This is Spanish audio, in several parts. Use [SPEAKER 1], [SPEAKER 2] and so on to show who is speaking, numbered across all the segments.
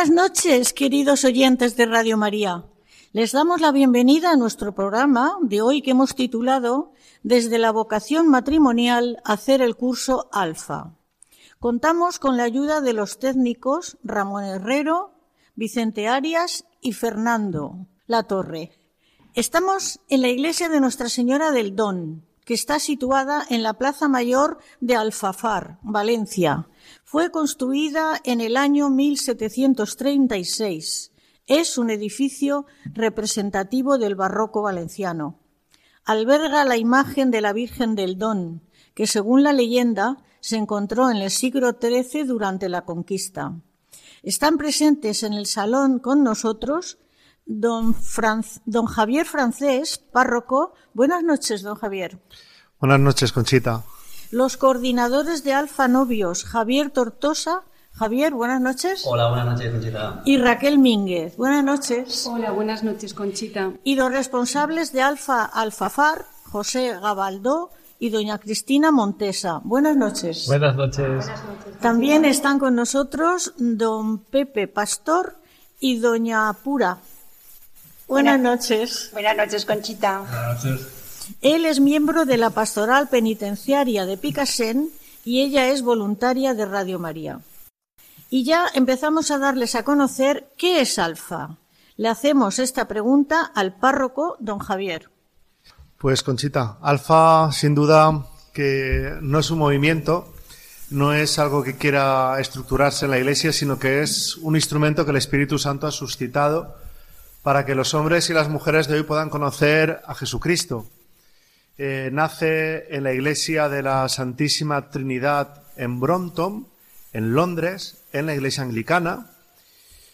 [SPEAKER 1] Buenas noches, queridos oyentes de Radio María. Les damos la bienvenida a nuestro programa de hoy que hemos titulado Desde la vocación matrimonial hacer el curso Alfa. Contamos con la ayuda de los técnicos Ramón Herrero, Vicente Arias y Fernando La Torre. Estamos en la iglesia de Nuestra Señora del Don, que está situada en la Plaza Mayor de Alfafar, Valencia. Fue construida en el año 1736. Es un edificio representativo del barroco valenciano. Alberga la imagen de la Virgen del Don, que según la leyenda se encontró en el siglo XIII durante la conquista. Están presentes en el salón con nosotros don, don Javier Francés, párroco. Buenas noches, don Javier.
[SPEAKER 2] Buenas noches, Conchita.
[SPEAKER 1] Los coordinadores de Alfa Novios, Javier Tortosa. Javier, buenas noches.
[SPEAKER 3] Hola, buenas noches, Conchita.
[SPEAKER 1] Y Raquel Mínguez. Buenas noches.
[SPEAKER 4] Hola, buenas noches, Conchita.
[SPEAKER 1] Y los responsables de Alfa Alfafar, José Gabaldó y doña Cristina Montesa. Buenas noches.
[SPEAKER 2] Buenas noches.
[SPEAKER 1] También están con nosotros don Pepe Pastor y doña Pura. Buenas noches.
[SPEAKER 5] Buenas noches, Conchita.
[SPEAKER 2] Buenas noches.
[SPEAKER 1] Él es miembro de la Pastoral Penitenciaria de Picasen y ella es voluntaria de Radio María. Y ya empezamos a darles a conocer qué es Alfa. Le hacemos esta pregunta al párroco don Javier.
[SPEAKER 2] Pues Conchita, Alfa sin duda que no es un movimiento, no es algo que quiera estructurarse en la Iglesia, sino que es un instrumento que el Espíritu Santo ha suscitado para que los hombres y las mujeres de hoy puedan conocer a Jesucristo. Eh, nace en la Iglesia de la Santísima Trinidad en Brompton, en Londres, en la Iglesia Anglicana,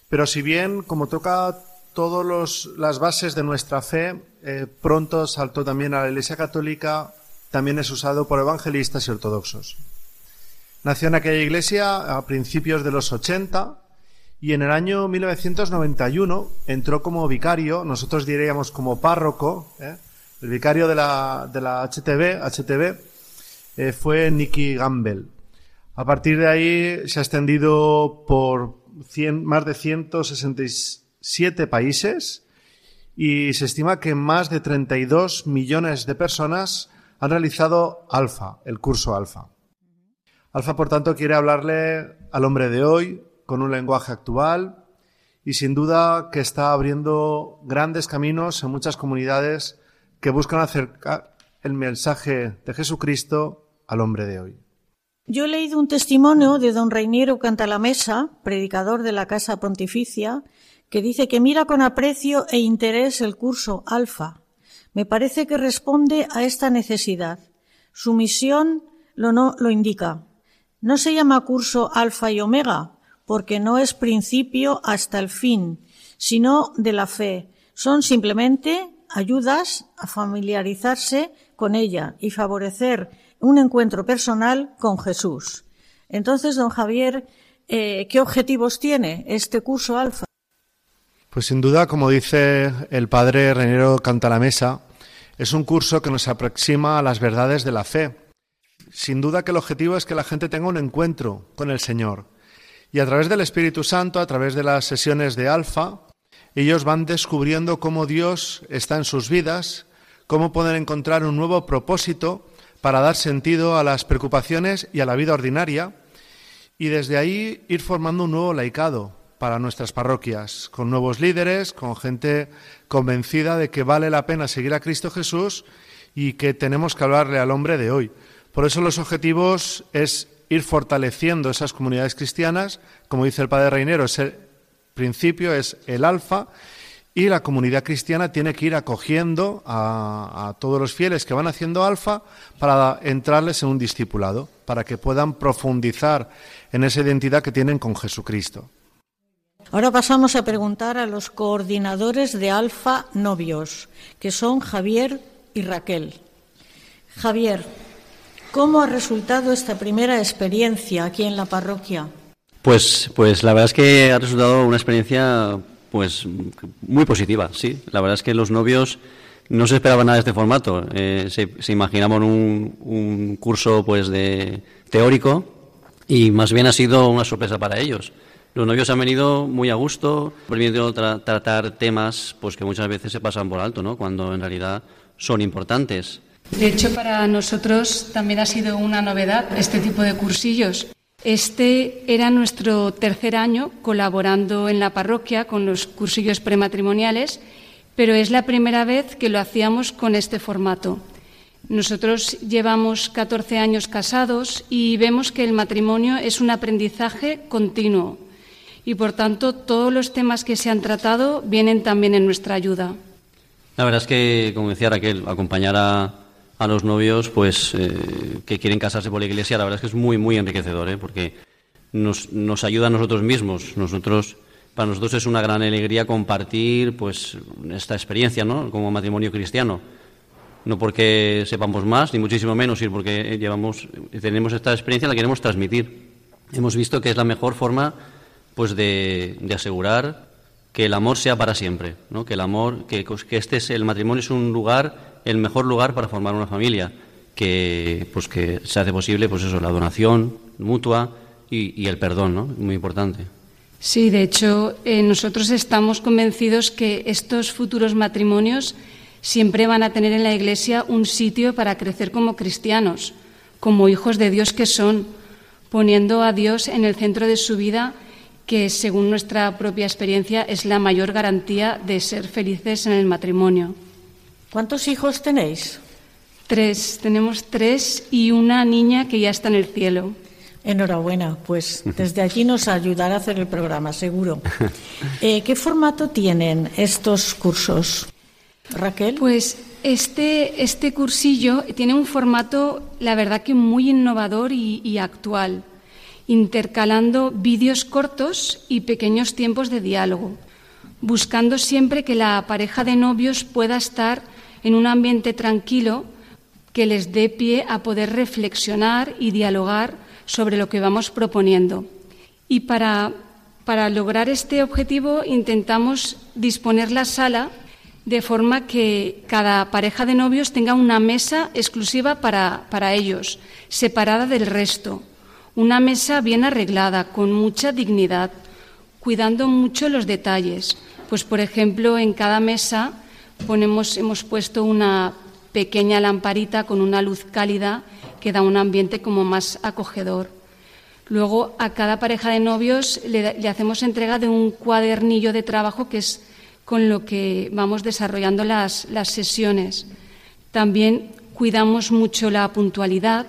[SPEAKER 2] pero si bien, como toca todas las bases de nuestra fe, eh, pronto saltó también a la Iglesia Católica, también es usado por evangelistas y ortodoxos. Nació en aquella iglesia a principios de los 80 y en el año 1991 entró como vicario, nosotros diríamos como párroco, ¿eh? El vicario de la, de la HTV, HTV eh, fue Nicky Gamble. A partir de ahí se ha extendido por 100, más de 167 países y se estima que más de 32 millones de personas han realizado Alfa, el curso Alfa. Alfa, por tanto, quiere hablarle al hombre de hoy con un lenguaje actual y sin duda que está abriendo grandes caminos en muchas comunidades que buscan acercar el mensaje de Jesucristo al hombre de hoy.
[SPEAKER 1] Yo he leído un testimonio de don Reiniero Cantalamesa, predicador de la Casa Pontificia, que dice que mira con aprecio e interés el curso Alfa. Me parece que responde a esta necesidad. Su misión lo, no, lo indica. No se llama curso Alfa y Omega, porque no es principio hasta el fin, sino de la fe. Son simplemente ayudas a familiarizarse con ella y favorecer un encuentro personal con Jesús. Entonces, don Javier, eh, ¿qué objetivos tiene este curso alfa?
[SPEAKER 2] Pues sin duda, como dice el padre Renero Cantalamesa, es un curso que nos aproxima a las verdades de la fe. Sin duda que el objetivo es que la gente tenga un encuentro con el Señor. Y a través del Espíritu Santo, a través de las sesiones de Alfa, ellos van descubriendo cómo Dios está en sus vidas, cómo pueden encontrar un nuevo propósito para dar sentido a las preocupaciones y a la vida ordinaria, y desde ahí ir formando un nuevo laicado, para nuestras parroquias, con nuevos líderes, con gente convencida de que vale la pena seguir a Cristo Jesús y que tenemos que hablarle al hombre de hoy. Por eso los objetivos es ir fortaleciendo esas comunidades cristianas, como dice el Padre Reinero, principio es el alfa, y la comunidad cristiana tiene que ir acogiendo a, a, todos los fieles que van haciendo alfa para entrarles en un discipulado, para que puedan profundizar en esa identidad que tienen con Jesucristo.
[SPEAKER 1] Ahora pasamos a preguntar a los coordinadores de Alfa Novios, que son Javier y Raquel. Javier, ¿cómo ha resultado esta primera experiencia aquí en la parroquia?
[SPEAKER 3] Pues, pues la verdad es que ha resultado una experiencia pues muy positiva, sí. La verdad es que los novios no se esperaban nada de este formato. Eh, se, imaginaban un, un curso pues de teórico y más bien ha sido una sorpresa para ellos. Los novios han venido muy a gusto, permitiendo tra tratar temas pues que muchas veces se pasan por alto, ¿no? Cuando en realidad son importantes.
[SPEAKER 4] De hecho, para nosotros también ha sido una novedad este tipo de cursillos. Este era nuestro tercer año colaborando en la parroquia con los cursillos prematrimoniales, pero es la primera vez que lo hacíamos con este formato. Nosotros llevamos 14 años casados y vemos que el matrimonio es un aprendizaje continuo y, por tanto, todos los temas que se han tratado vienen también en nuestra ayuda.
[SPEAKER 3] La verdad es que, como decía Raquel, acompañar a, a los novios pues eh, que quieren casarse por la iglesia, la verdad es que es muy, muy enriquecedor, ¿eh? porque nos, nos ayuda a nosotros mismos. Nosotros, para nosotros es una gran alegría compartir pues esta experiencia ¿no? como matrimonio cristiano. No porque sepamos más, ni muchísimo menos, sino porque llevamos, tenemos esta experiencia, la queremos transmitir. Hemos visto que es la mejor forma pues de, asegurar que el amor sea para siempre, ¿no? que el amor, que, este es el matrimonio es un lugar, el mejor lugar para formar una familia, que pues que se hace posible, pues eso, la donación mutua y, y el perdón, ¿no? Muy importante.
[SPEAKER 4] Sí, de hecho, eh, nosotros estamos convencidos que estos futuros matrimonios siempre van a tener en la Iglesia un sitio para crecer como cristianos, como hijos de Dios que son, poniendo a Dios en el centro de su vida que según nuestra propia experiencia es la mayor garantía de ser felices en el matrimonio.
[SPEAKER 1] ¿Cuántos hijos tenéis?
[SPEAKER 4] Tres, tenemos tres y una niña que ya está en el cielo.
[SPEAKER 1] Enhorabuena, pues desde allí nos ayudará a hacer el programa, seguro. Eh, ¿Qué formato tienen estos cursos? Raquel.
[SPEAKER 4] Pues este, este cursillo tiene un formato, la verdad que muy innovador y, y actual intercalando vídeos cortos y pequeños tiempos de diálogo, buscando siempre que la pareja de novios pueda estar en un ambiente tranquilo que les dé pie a poder reflexionar y dialogar sobre lo que vamos proponiendo. Y para, para lograr este objetivo intentamos disponer la sala de forma que cada pareja de novios tenga una mesa exclusiva para, para ellos, separada del resto una mesa bien arreglada, con mucha dignidad, cuidando mucho los detalles. Pues, por ejemplo, en cada mesa ponemos, hemos puesto una pequeña lamparita con una luz cálida que da un ambiente como más acogedor. Luego, a cada pareja de novios le, hacemos entrega de un cuadernillo de trabajo que es con lo que vamos desarrollando las, las sesiones. También cuidamos mucho la puntualidad,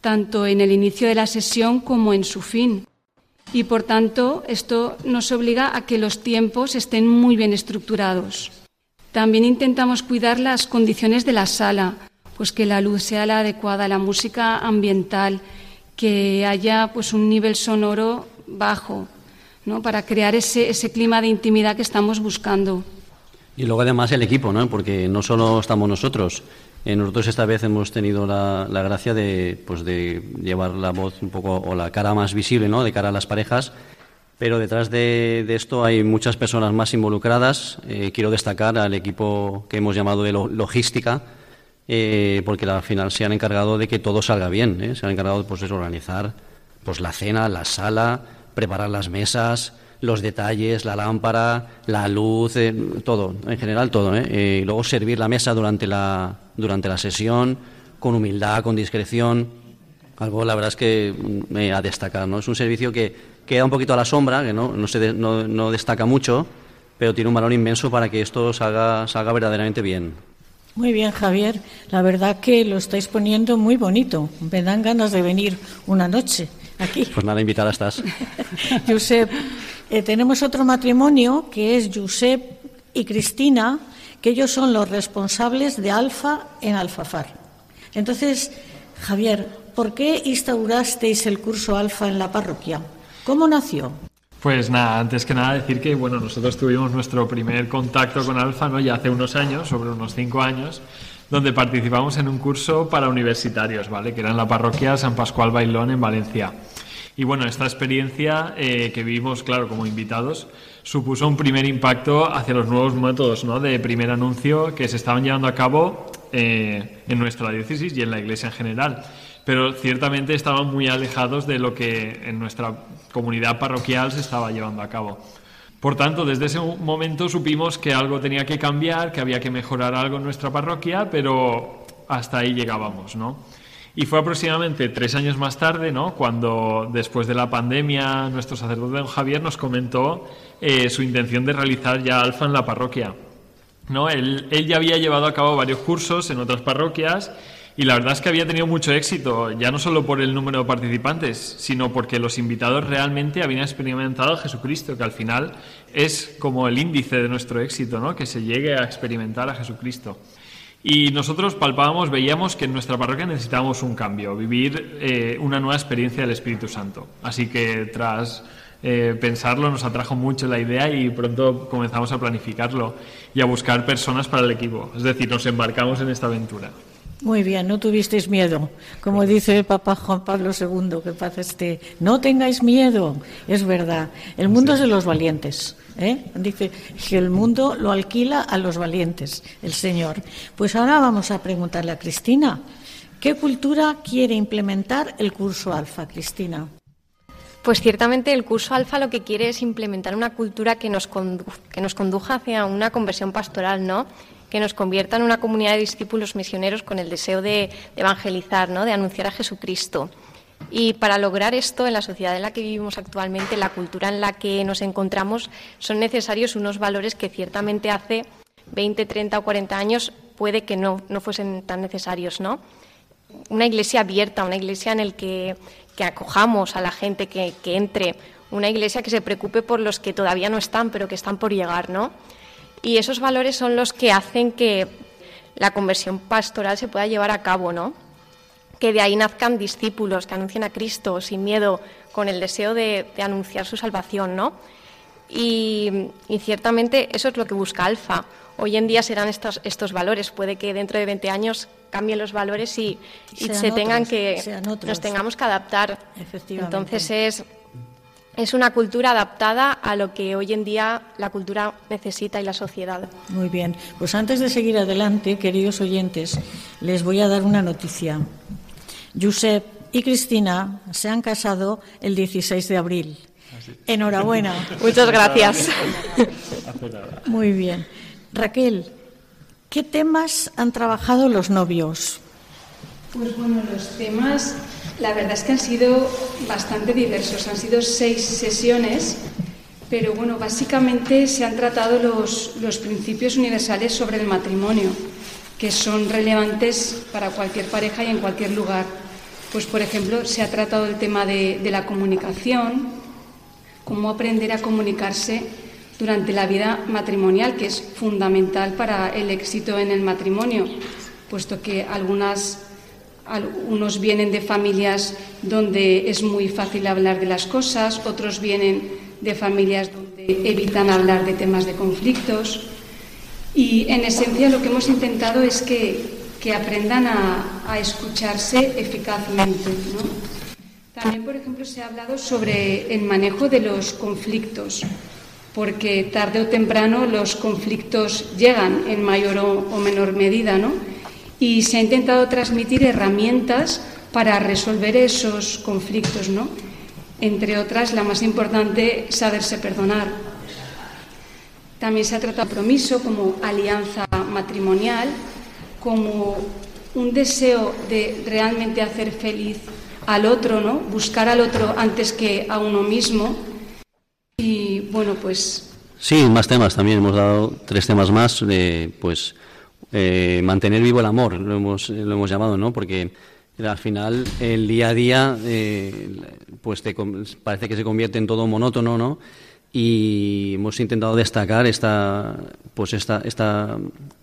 [SPEAKER 4] tanto en el inicio de la sesión como en su fin. Y por tanto, esto nos obliga a que los tiempos estén muy bien estructurados. También intentamos cuidar las condiciones de la sala, pues que la luz sea la adecuada, la música ambiental, que haya pues un nivel sonoro bajo, ¿no? para crear ese, ese clima de intimidad que estamos buscando.
[SPEAKER 3] Y luego además el equipo, ¿no? porque no solo estamos nosotros, eh, nosotros esta vez hemos tenido la, gracia de, pues de llevar la voz un poco o la cara más visible ¿no? de cara a las parejas Pero detrás de, esto hay muchas personas más involucradas. Eh, quiero destacar al equipo que hemos llamado de logística, eh, porque al final se han encargado de que todo salga bien. Se han encargado pues, de organizar pues, la cena, la sala, preparar las mesas, los detalles, la lámpara, la luz, todo, en general todo. luego servir la mesa durante la, durante la sesión con humildad, con discreción. Algo, la verdad es que me ha destacado. ¿no? Es un servicio que queda un poquito a la sombra, que no, no, se no, destaca mucho, pero tiene un valor inmenso para que esto salga, salga verdaderamente bien.
[SPEAKER 1] Muy bien, Javier. La verdad que lo estáis poniendo muy bonito. Me dan ganas de venir una noche aquí.
[SPEAKER 3] Pues nada, invitada estás.
[SPEAKER 1] Josep, eh, tenemos otro matrimonio que es Josep y Cristina, que ellos son los responsables de Alfa en Alfafar. Entonces, Javier, ¿por qué instaurasteis el curso Alfa en la parroquia? ¿Cómo nació?
[SPEAKER 5] Pues nada, antes que nada decir que bueno, nosotros tuvimos nuestro primer contacto con Alfa ya hace unos años, sobre unos cinco años, donde participamos en un curso para universitarios, ¿vale? que era en la parroquia San Pascual Bailón en Valencia. Y bueno, esta experiencia eh, que vivimos, claro, como invitados, supuso un primer impacto hacia los nuevos métodos ¿no? de primer anuncio que se estaban llevando a cabo eh, en nuestra diócesis y en la iglesia en general pero ciertamente estaban muy alejados de lo que en nuestra comunidad parroquial se estaba llevando a cabo. Por tanto, desde ese momento supimos que algo tenía que cambiar, que había que mejorar algo en nuestra parroquia, pero hasta ahí llegábamos, ¿no? Y fue aproximadamente tres años más tarde, ¿no? Cuando después de la pandemia nuestro sacerdote don Javier nos comentó eh, su intención de realizar ya alfa en la parroquia. ¿no? Él, él ya había llevado a cabo varios cursos en otras parroquias y la verdad es que había tenido mucho éxito, ya no solo por el número de participantes, sino porque los invitados realmente habían experimentado a Jesucristo, que al final es como el índice de nuestro éxito, ¿no? que se llegue a experimentar a Jesucristo. Y nosotros palpábamos, veíamos que en nuestra parroquia necesitábamos un cambio, vivir eh, una nueva experiencia del Espíritu Santo. Así que tras eh, pensarlo nos atrajo mucho la idea y pronto comenzamos a planificarlo y a buscar personas para el equipo. Es decir, nos embarcamos en esta aventura.
[SPEAKER 1] Muy bien, no tuvisteis miedo. Como dice el Papa Juan Pablo II, que pasa este, no tengáis miedo. Es verdad, el mundo es de los valientes. ¿eh? Dice que el mundo lo alquila a los valientes, el Señor. Pues ahora vamos a preguntarle a Cristina, ¿qué cultura quiere implementar el curso Alfa, Cristina?
[SPEAKER 6] Pues ciertamente el curso Alfa lo que quiere es implementar una cultura que nos, que nos conduja hacia una conversión pastoral, ¿no? Que nos convierta en una comunidad de discípulos misioneros con el deseo de, evangelizar, ¿no? de anunciar a Jesucristo. Y para lograr esto, en la sociedad en la que vivimos actualmente, la cultura en la que nos encontramos, son necesarios unos valores que ciertamente hace 20, 30 o 40 años puede que no, no fuesen tan necesarios, ¿no? Una iglesia abierta, una iglesia en la que, que, acojamos a la gente que, que entre, una iglesia que se preocupe por los que todavía no están, pero que están por llegar, ¿no? Y esos valores son los que hacen que la conversión pastoral se pueda llevar a cabo, ¿no? Que de ahí nazcan discípulos que anuncien a Cristo sin miedo, con el deseo de, anunciar su salvación, ¿no? Y, ciertamente eso es lo que busca Alfa. Hoy en día serán estos, estos valores. Puede que dentro de 20 años cambien los valores y, se tengan que nos tengamos que adaptar. Entonces es es una cultura adaptada a lo que hoy en día la cultura necesita y la sociedad.
[SPEAKER 1] Muy bien, pues antes de seguir adelante, queridos oyentes, les voy a dar una noticia. Josep y Cristina se han casado el 16 de abril. Enhorabuena.
[SPEAKER 6] Muchas gracias.
[SPEAKER 1] Muy bien. Raquel, ¿qué temas han trabajado los novios?
[SPEAKER 4] Pues bueno, los temas la verdad es que han sido bastante diversos, han sido seis sesiones, pero bueno, básicamente se han tratado los, los principios universales sobre el matrimonio, que son relevantes para cualquier pareja y en cualquier lugar. Pues, por ejemplo, se ha tratado el tema de, de la comunicación, cómo aprender a comunicarse durante la vida matrimonial, que es fundamental para el éxito en el matrimonio, puesto que algunas unos vienen de familias donde es muy fácil hablar de las cosas, otros vienen de familias donde evitan hablar de temas de conflictos. Y en esencia lo que hemos intentado es que, aprendan a, escucharse eficazmente. También, por ejemplo, se ha hablado sobre el manejo de los conflictos, porque tarde o temprano los conflictos llegan en mayor o, menor medida, ¿no? Y se ha intentado transmitir herramientas para resolver esos conflictos, ¿no? Entre otras, la más importante, saberse perdonar. También se ha tratado compromiso como alianza matrimonial, como un deseo de realmente hacer feliz al otro, ¿no? Buscar al otro antes que a uno mismo. Y bueno, pues.
[SPEAKER 3] Sí, más temas también. Hemos dado tres temas más. De, pues eh, mantener vivo el amor, lo hemos, lo hemos llamado, ¿no? Porque al final el día a día, eh, pues te, parece que se convierte en todo monótono, ¿no? Y hemos intentado destacar esta, pues esta, esta,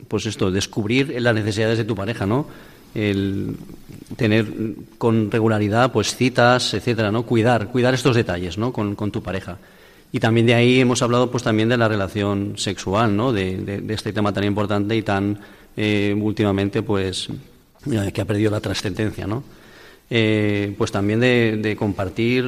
[SPEAKER 3] pues esto, descubrir las necesidades de tu pareja, ¿no? el tener con regularidad pues citas, etcétera, ¿no? Cuidar, cuidar estos detalles, ¿no? Con, tu pareja. Y también de ahí hemos hablado pues también de la relación sexual, ¿no? De, este tema tan importante y tan eh, últimamente pues eh, que ha perdido la trascendencia, ¿no? Eh, pues también de, compartir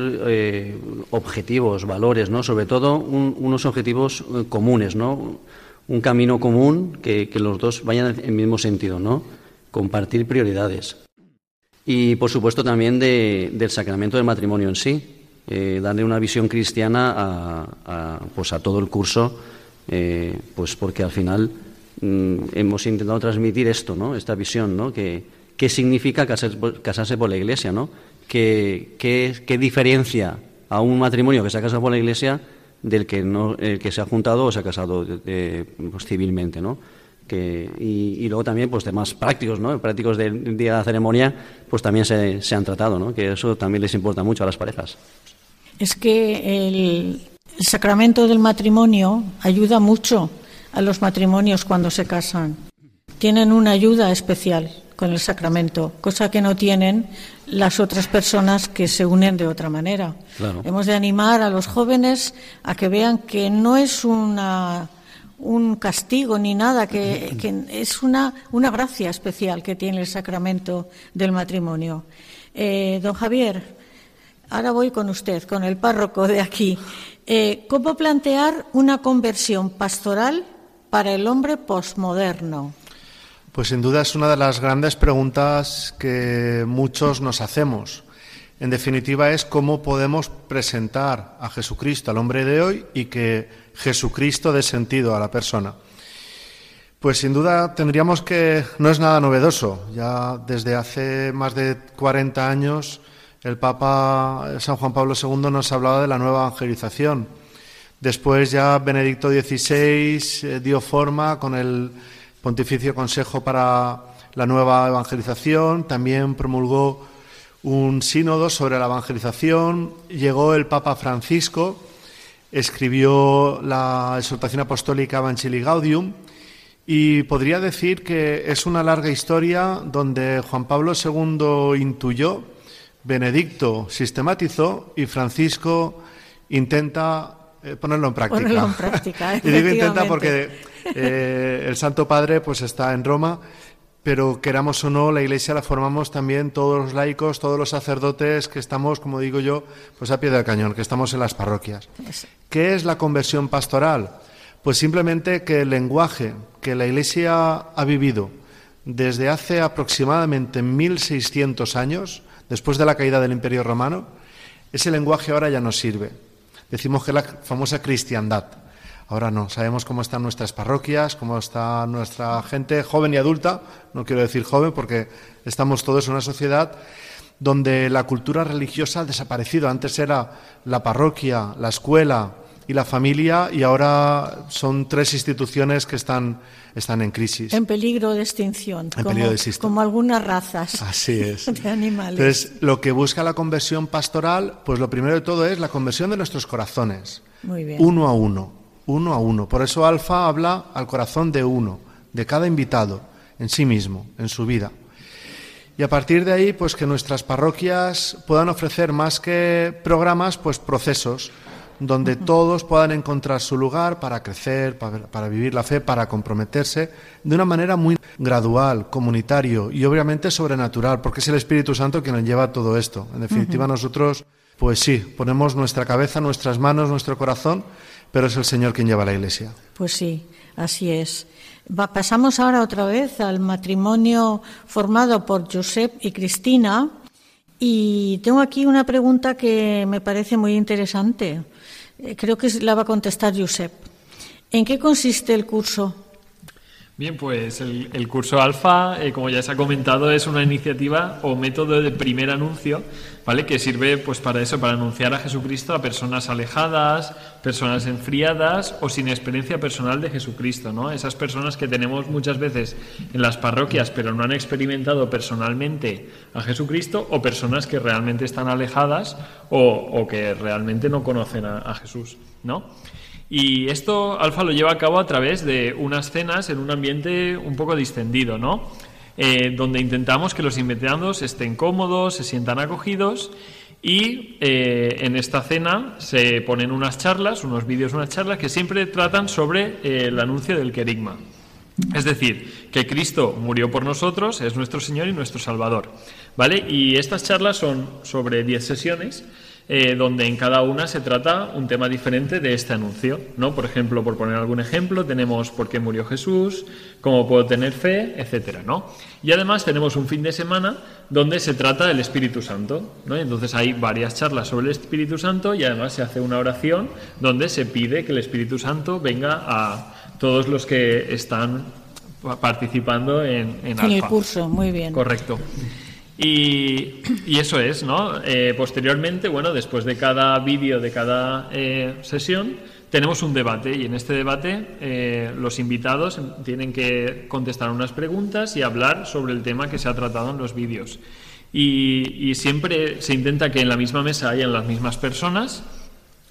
[SPEAKER 3] objetivos, valores, ¿no? Sobre todo unos objetivos comunes, ¿no? Un camino común que, los dos vayan en el mismo sentido, ¿no? compartir prioridades. Y, por supuesto, también del sacramento del matrimonio en sí, eh, darle una visión cristiana a, pues a todo el curso, eh, pues porque al final mm, hemos intentado transmitir esto, ¿no? esta visión, ¿no? que, qué significa casarse, por la Iglesia, ¿no? ¿Qué, qué, diferencia a un matrimonio que se ha casado por la Iglesia del que, no, el que se ha juntado o se ha casado pues, civilmente, ¿no? y, luego también pues temas prácticos, ¿no? Prácticos del día de la ceremonia, pues también se, se han tratado, ¿no? Que eso también les importa mucho a las parejas.
[SPEAKER 1] Es que el, sacramento del matrimonio ayuda mucho a los matrimonios cuando se casan. Tienen una ayuda especial con el sacramento, cosa que no tienen las otras personas que se unen de otra manera. Hemos de animar a los jóvenes a que vean que no es una un castigo ni nada, que, es una, una, gracia especial que tiene el sacramento del matrimonio. Eh, don Javier, ahora voy con usted, con el párroco de aquí. Eh, ¿Cómo plantear una conversión pastoral para el hombre posmoderno?
[SPEAKER 2] Pues sin duda es una de las grandes preguntas que muchos nos hacemos. En definitiva es cómo podemos presentar a Jesucristo al hombre de hoy y que Jesucristo dé sentido a la persona. Pues sin duda tendríamos que, no es nada novedoso, ya desde hace más de 40 años el Papa San Juan Pablo II nos hablaba de la nueva evangelización. Después ya Benedicto XVI eh, dio forma con el Pontificio Consejo para la Nueva Evangelización, también promulgó un sínodo sobre la evangelización, llegó el Papa Francisco, escribió la exhortación apostólica Evangelii Gaudium y podría decir que es una larga historia donde Juan Pablo II intuyó, Benedicto sistematizó y Francisco intenta eh, ponerlo en práctica.
[SPEAKER 1] Ponerlo en práctica
[SPEAKER 2] y digo intenta porque eh, el Santo Padre pues está en Roma pero queramos o no, la Iglesia la formamos también todos los laicos, todos los sacerdotes que estamos, como digo yo, pues a pie del cañón, que estamos en las parroquias. ¿Qué es la conversión pastoral? Pues simplemente que el lenguaje que la Iglesia ha vivido desde hace aproximadamente 1600 años, después de la caída del Imperio Romano, ese lenguaje ahora ya no sirve. Decimos que la famosa cristiandad. Ahora no, sabemos cómo están nuestras parroquias, cómo está nuestra gente joven y adulta, no quiero decir joven porque estamos todos en una sociedad donde la cultura religiosa ha desaparecido. Antes era la parroquia, la escuela y la familia y ahora son tres instituciones que están, están en crisis.
[SPEAKER 1] En peligro de extinción, como, como algunas razas
[SPEAKER 2] Así es.
[SPEAKER 1] de animales.
[SPEAKER 2] Entonces, lo que busca la conversión pastoral, pues lo primero de todo es la conversión de nuestros corazones,
[SPEAKER 1] Muy bien.
[SPEAKER 2] uno a uno uno a uno. Por eso Alfa habla al corazón de uno, de cada invitado, en sí mismo, en su vida. Y a partir de ahí, pues que nuestras parroquias puedan ofrecer más que programas, pues procesos, donde todos puedan encontrar su lugar para crecer, para, para, vivir la fe, para comprometerse de una manera muy gradual, comunitario y obviamente sobrenatural, porque es el Espíritu Santo quien nos lleva todo esto. En definitiva, nosotros, pues sí, ponemos nuestra cabeza, nuestras manos, nuestro corazón, pero es el Señor quien lleva la Iglesia.
[SPEAKER 1] Pues sí, así es. Va, pasamos ahora otra vez al matrimonio formado por Josep y Cristina. Y tengo aquí una pregunta que me parece muy interesante. Eh, creo que la va a contestar Josep. ¿En qué consiste el curso?
[SPEAKER 5] Bien, pues el, curso Alfa, eh, como ya se ha comentado, es una iniciativa o método de primer anuncio, ¿vale? Que sirve pues para eso, para anunciar a Jesucristo a personas alejadas, personas enfriadas o sin experiencia personal de Jesucristo, ¿no? Esas personas que tenemos muchas veces en las parroquias, pero no han experimentado personalmente a Jesucristo, o personas que realmente están alejadas o, o que realmente no conocen a, a Jesús, ¿no? Y esto Alfa lo lleva a cabo a través de unas cenas en un ambiente un poco distendido, ¿no? Eh, donde intentamos que los invitados estén cómodos, se sientan acogidos y eh, en esta cena se ponen unas charlas, unos vídeos, unas charlas que siempre tratan sobre eh, el anuncio del querigma. Es decir, que Cristo murió por nosotros, es nuestro Señor y nuestro Salvador. ¿Vale? Y estas charlas son sobre 10 sesiones eh, donde en cada una se trata un tema diferente de este anuncio. ¿no? Por ejemplo, por poner algún ejemplo, tenemos por qué murió Jesús, cómo puedo tener fe, etcétera, ¿no? Y además tenemos un fin de semana donde se trata del Espíritu Santo. ¿no? Entonces hay varias charlas sobre el Espíritu Santo y además se hace una oración donde se pide que el Espíritu Santo venga a todos los que están participando en, en,
[SPEAKER 1] en el curso. Muy bien.
[SPEAKER 5] Correcto. Y, eso es, ¿no? Eh, posteriormente, bueno, después de cada vídeo, de cada eh, sesión, tenemos un debate y en este debate eh, los invitados tienen que contestar unas preguntas y hablar sobre el tema que se ha tratado en los vídeos. Y siempre se intenta que en la misma mesa hayan las mismas personas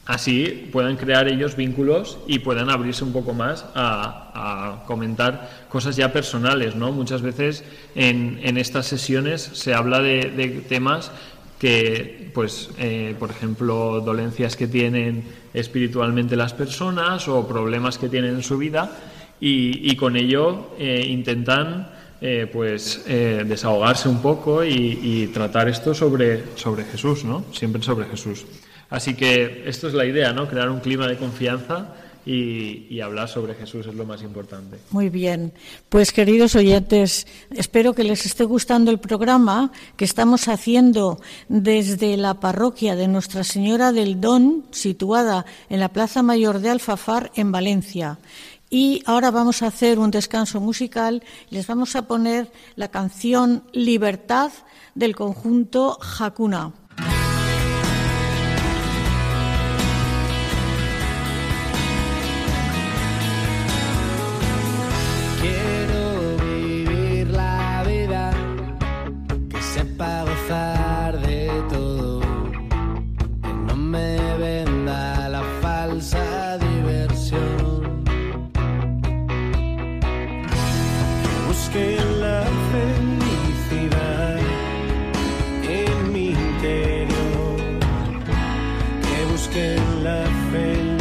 [SPEAKER 5] así puedan crear ellos vínculos y puedan abrirse un poco más a, comentar cosas ya personales, ¿no? Muchas veces en, estas sesiones se habla de, temas que, pues, eh, por ejemplo, dolencias que tienen espiritualmente las personas o problemas que tienen en su vida y, con ello eh, intentan eh, pues desahogarse un poco y, y, tratar esto sobre, sobre Jesús, ¿no? Siempre sobre Jesús. Así que esto es la idea, ¿no? Crear un clima de confianza y, hablar sobre Jesús es lo más importante.
[SPEAKER 1] Muy bien. Pues queridos oyentes, espero que les esté gustando el programa que estamos haciendo desde la parroquia de Nuestra Señora del Don, situada en la Plaza Mayor de Alfafar, en Valencia. Y ahora vamos a hacer un descanso musical. Les vamos a poner la canción Libertad del conjunto Hakuna. friend.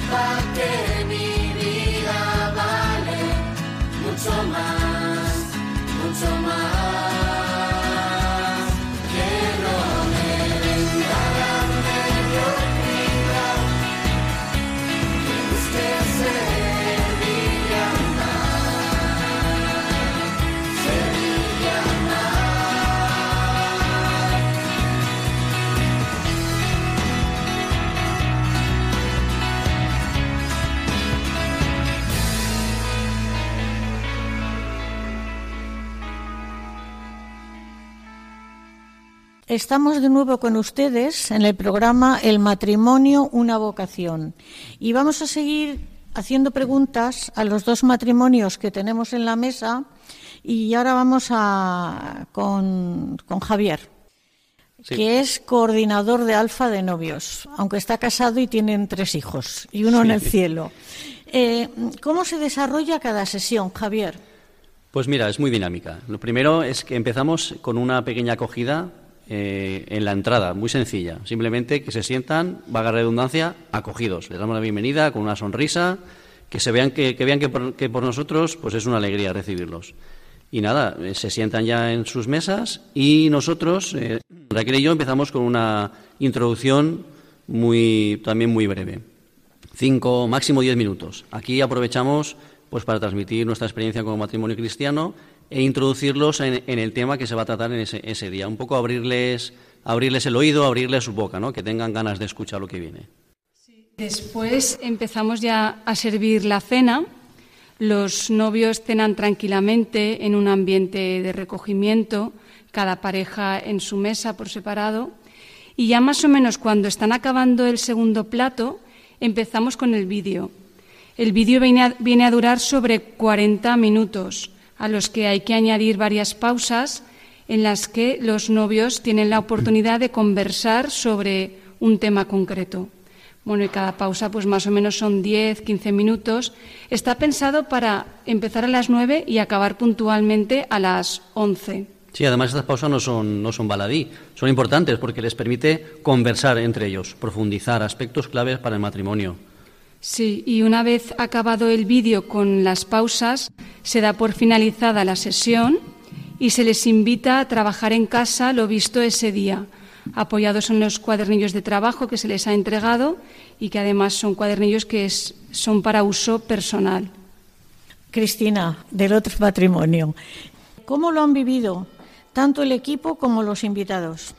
[SPEAKER 7] sepa que mi vida vale mucho más.
[SPEAKER 1] Estamos de nuevo con ustedes en el programa El matrimonio, una vocación. Y vamos a seguir haciendo preguntas a los dos matrimonios que tenemos en la mesa. Y ahora vamos a, con, Javier, que es coordinador de Alfa de Novios, aunque está casado y tienen tres hijos y uno en el cielo. Eh, ¿Cómo se desarrolla cada sesión, Javier?
[SPEAKER 3] Pues mira, es muy dinámica. Lo primero es que empezamos con una pequeña acogida eh, en la entrada, muy sencilla. Simplemente que se sientan, vaga redundancia, acogidos. Les damos la bienvenida con una sonrisa, que se vean que, vean que por, nosotros pues es una alegría recibirlos. Y nada, eh, se sientan ya en sus mesas y nosotros, eh, Raquel y yo, empezamos con una introducción muy, también muy breve. Cinco, máximo diez minutos. Aquí aprovechamos pues para transmitir nuestra experiencia como matrimonio cristiano e introducirlos en, el tema que se va a tratar en ese, día. Un poco abrirles, abrirles el oído, abrirles su boca, ¿no? que tengan ganas de escuchar lo que viene.
[SPEAKER 4] Después empezamos ya a servir la cena. Los novios cenan tranquilamente en un ambiente de recogimiento, cada pareja en su mesa por separado. Y ya más o menos cuando están acabando el segundo plato, empezamos con el vídeo. El vídeo viene, viene a durar sobre 40 minutos a los que hay que añadir varias pausas en las que los novios tienen la oportunidad de conversar sobre un tema concreto. Bueno, y cada pausa, pues más o menos son 10, 15 minutos. Está pensado para empezar a las 9 y acabar puntualmente a las 11.
[SPEAKER 3] Sí, además estas pausas no son, no son baladí, son importantes porque les permite conversar entre ellos, profundizar aspectos claves para el matrimonio.
[SPEAKER 4] Sí, y una vez acabado el vídeo con las pausas, se da por finalizada la sesión y se les invita a trabajar en casa lo visto ese día, apoyados en los cuadernillos de trabajo que se les ha entregado y que además son cuadernillos que son para uso personal.
[SPEAKER 1] Cristina, del otro patrimonio, ¿cómo lo han vivido tanto el equipo como los invitados?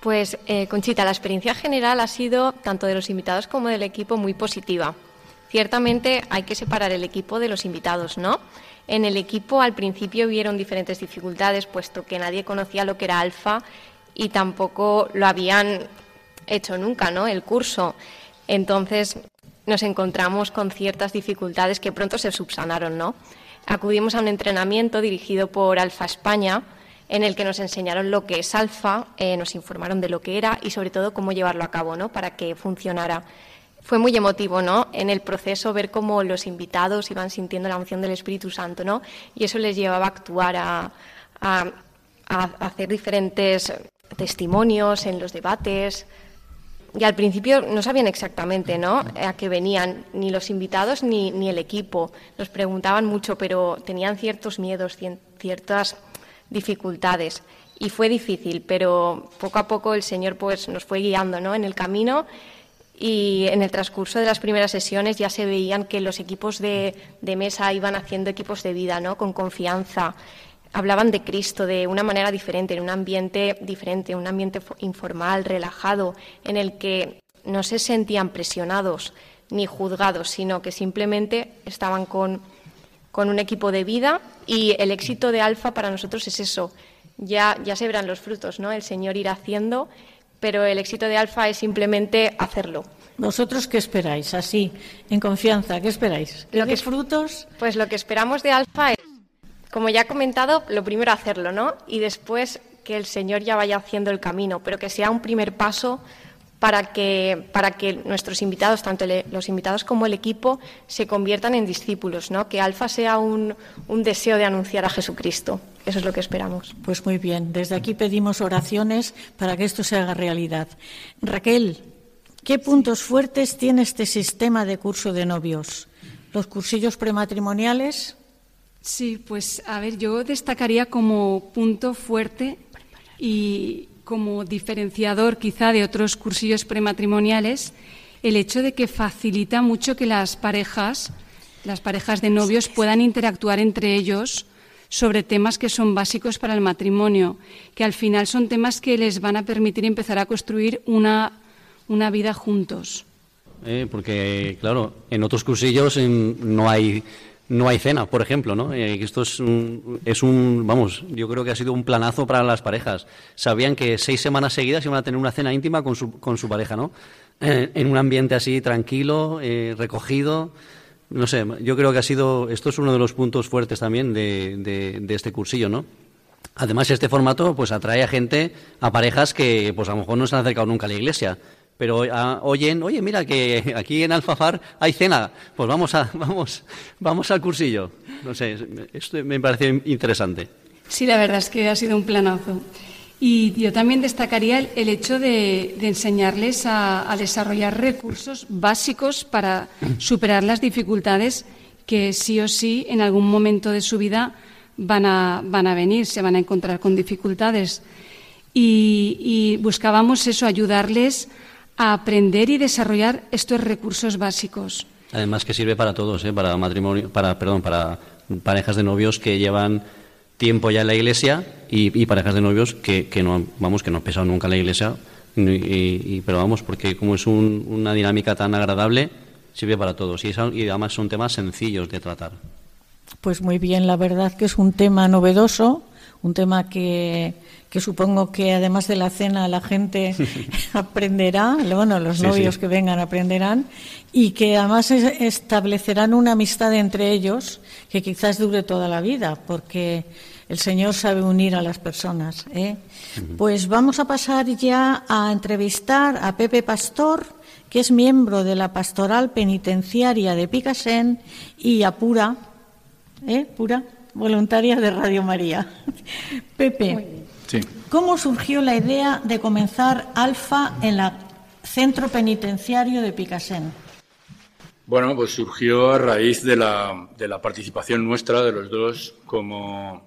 [SPEAKER 6] Pues, eh, Conchita, la experiencia general ha sido, tanto de los invitados como del equipo, muy positiva. Ciertamente hay que separar el equipo de los invitados, ¿no? En el equipo al principio vieron diferentes dificultades, puesto que nadie conocía lo que era alfa y tampoco lo habían hecho nunca, ¿no? El curso. Entonces nos encontramos con ciertas dificultades que pronto se subsanaron, ¿no? Acudimos a un entrenamiento dirigido por Alfa España, en el que nos enseñaron lo que es alfa, eh, nos informaron de lo que era y sobre todo cómo llevarlo a cabo, ¿no? Para que funcionara. Fue muy emotivo, ¿no? En el proceso ver cómo los invitados iban sintiendo la unción del Espíritu Santo, ¿no? Y eso les llevaba a actuar, a, hacer diferentes testimonios en los debates, y al principio no sabían exactamente ¿no? a qué venían ni los invitados ni, ni, el equipo. Nos preguntaban mucho, pero tenían ciertos miedos, ciertas dificultades. Y fue difícil, pero poco a poco el Señor pues, nos fue guiando ¿no? en el camino y en el transcurso de las primeras sesiones ya se veían que los equipos de, de mesa iban haciendo equipos de vida, ¿no? con confianza. Hablaban de Cristo de una manera diferente, en un ambiente diferente, un ambiente informal, relajado, en el que no se sentían presionados ni juzgados, sino que simplemente estaban con con un equipo de vida y el éxito de Alfa para nosotros es eso. Ya, ya se verán los frutos, ¿no? El Señor irá haciendo, pero el éxito de Alfa es simplemente hacerlo.
[SPEAKER 1] ¿Vosotros qué esperáis? Así, en confianza, ¿qué esperáis?
[SPEAKER 6] ¿Lo que
[SPEAKER 1] frutos?
[SPEAKER 6] Pues lo que esperamos de Alfa es, como ya he comentado, lo primero hacerlo, ¿no? Y después que el Señor ya vaya haciendo el camino, pero que sea un primer paso para que, para que nuestros invitados, tanto los invitados como el equipo, se conviertan en discípulos, ¿no? que Alfa sea un, un deseo de anunciar a Jesucristo. Eso es lo que esperamos.
[SPEAKER 1] Pues muy bien, desde aquí pedimos oraciones para que esto se haga realidad. Raquel, ¿qué puntos fuertes tiene este sistema de curso de novios? ¿Los cursillos prematrimoniales?
[SPEAKER 4] Sí, pues a ver, yo destacaría como punto fuerte y, como diferenciador quizá de otros cursillos prematrimoniales el hecho de que facilita mucho que las parejas, las parejas de novios puedan interactuar entre ellos sobre temas que son básicos para el matrimonio, que al final son temas que les van a permitir empezar a construir una, una vida juntos.
[SPEAKER 3] Eh, porque, claro, en otros cursillos no hay no hay cena, por ejemplo, ¿no? Eh, esto es un, es un, vamos, yo creo que ha sido un planazo para las parejas. Sabían que seis semanas seguidas iban a tener una cena íntima con su, con su pareja, ¿no? Eh, en un ambiente así tranquilo, eh, recogido. No sé, yo creo que ha sido, esto es uno de los puntos fuertes también de, de, este cursillo, ¿no? Además, este formato pues atrae a gente, a parejas que pues a lo mejor no se han acercado nunca a la iglesia pero ah, oyen, oye, mira que aquí en Alfafar hay cena, pues vamos a, vamos, vamos al cursillo. No sé, esto me parece interesante.
[SPEAKER 4] Sí, la verdad es que ha sido un planazo. Y yo también destacaría el, hecho de, enseñarles a, desarrollar recursos básicos para superar las dificultades que sí o sí en algún momento de su vida van a, van a venir, se van a encontrar con dificultades. Y buscábamos eso, ayudarles a aprender y desarrollar estos recursos básicos.
[SPEAKER 3] Además que sirve para todos, ¿eh? para matrimonio, para perdón, para parejas de novios que llevan tiempo ya en la iglesia y, parejas de novios que, no vamos que no han pesado nunca en la iglesia y, pero vamos porque como es una dinámica tan agradable sirve para todos y, y además son temas sencillos de tratar.
[SPEAKER 1] Pues muy bien, la verdad que es un tema novedoso, un tema que que supongo que además de la cena la gente aprenderá, bueno, los novios que vengan aprenderán, y que además establecerán una amistad entre ellos que quizás dure toda la vida, porque el Señor sabe unir a las personas. ¿eh? Pues vamos a pasar ya a entrevistar a Pepe Pastor, que es miembro de la Pastoral Penitenciaria de Picasen, y a Pura, ¿eh? Pura, voluntaria de Radio María. Pepe. ¿Cómo surgió la idea de comenzar Alfa en el centro penitenciario de Picasen?
[SPEAKER 8] Bueno, pues surgió a raíz de la, participación nuestra, de los dos, como,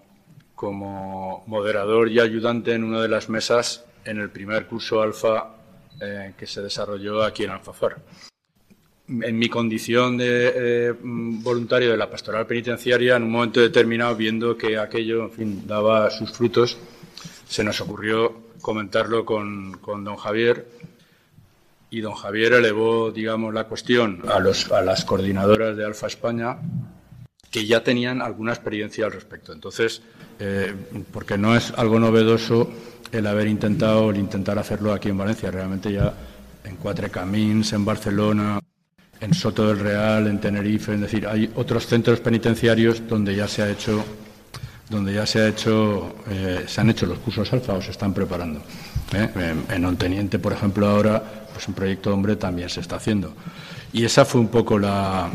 [SPEAKER 8] como, moderador y ayudante en una de las mesas en el primer curso Alfa eh, que se desarrolló aquí en Alfafar. En mi condición de eh, voluntario de la pastoral penitenciaria, en un momento determinado, viendo que aquello en fin, daba sus frutos, se nos ocurrió comentarlo con, don Javier y don Javier elevó, digamos, la cuestión a, los, a las coordinadoras de Alfa España que ya tenían alguna experiencia al respecto. Entonces, eh, porque no es algo novedoso el haber intentado, el intentar hacerlo aquí en Valencia, realmente ya en Cuatro Camins, en Barcelona, en Soto del Real, en Tenerife, es decir, hay otros centros penitenciarios donde ya se ha hecho donde ya se ha hecho, eh, se han hecho los cursos alfa o se están preparando. ¿eh? En, Onteniente, por ejemplo, ahora, pues un proyecto hombre también se está haciendo. Y esa fue un poco la,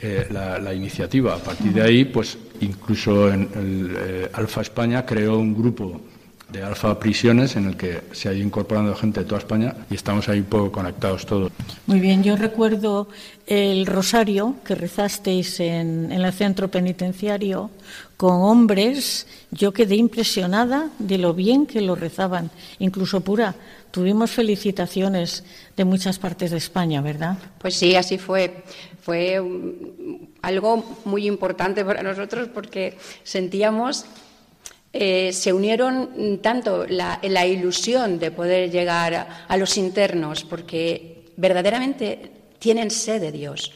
[SPEAKER 8] eh, la, iniciativa. A partir de ahí, pues incluso en el, Alfa España creó un grupo de Alfa Prisiones en el que se ha ido incorporando gente de toda España y estamos ahí un poco conectados todos.
[SPEAKER 1] Muy bien, yo recuerdo el rosario que rezasteis en, en el centro penitenciario con hombres, yo quedé impresionada de lo bien que lo rezaban, incluso pura. Tuvimos felicitaciones de muchas partes de España, ¿verdad?
[SPEAKER 9] Pues sí, así fue. Fue algo muy importante para nosotros porque sentíamos eh, se unieron tanto la, la, ilusión de poder llegar a, los internos, porque verdaderamente tienen sed de Dios,